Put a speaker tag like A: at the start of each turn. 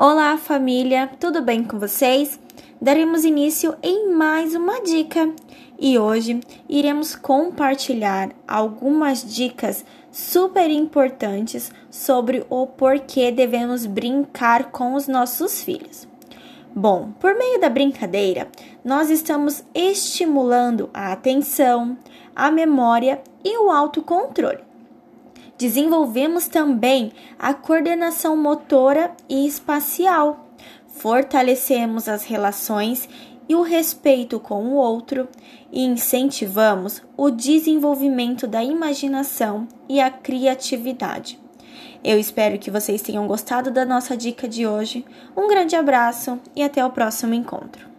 A: Olá, família, tudo bem com vocês? Daremos início em mais uma dica e hoje iremos compartilhar algumas dicas super importantes sobre o porquê devemos brincar com os nossos filhos. Bom, por meio da brincadeira, nós estamos estimulando a atenção, a memória e o autocontrole. Desenvolvemos também a coordenação motora e espacial. Fortalecemos as relações e o respeito com o outro e incentivamos o desenvolvimento da imaginação e a criatividade. Eu espero que vocês tenham gostado da nossa dica de hoje. Um grande abraço e até o próximo encontro.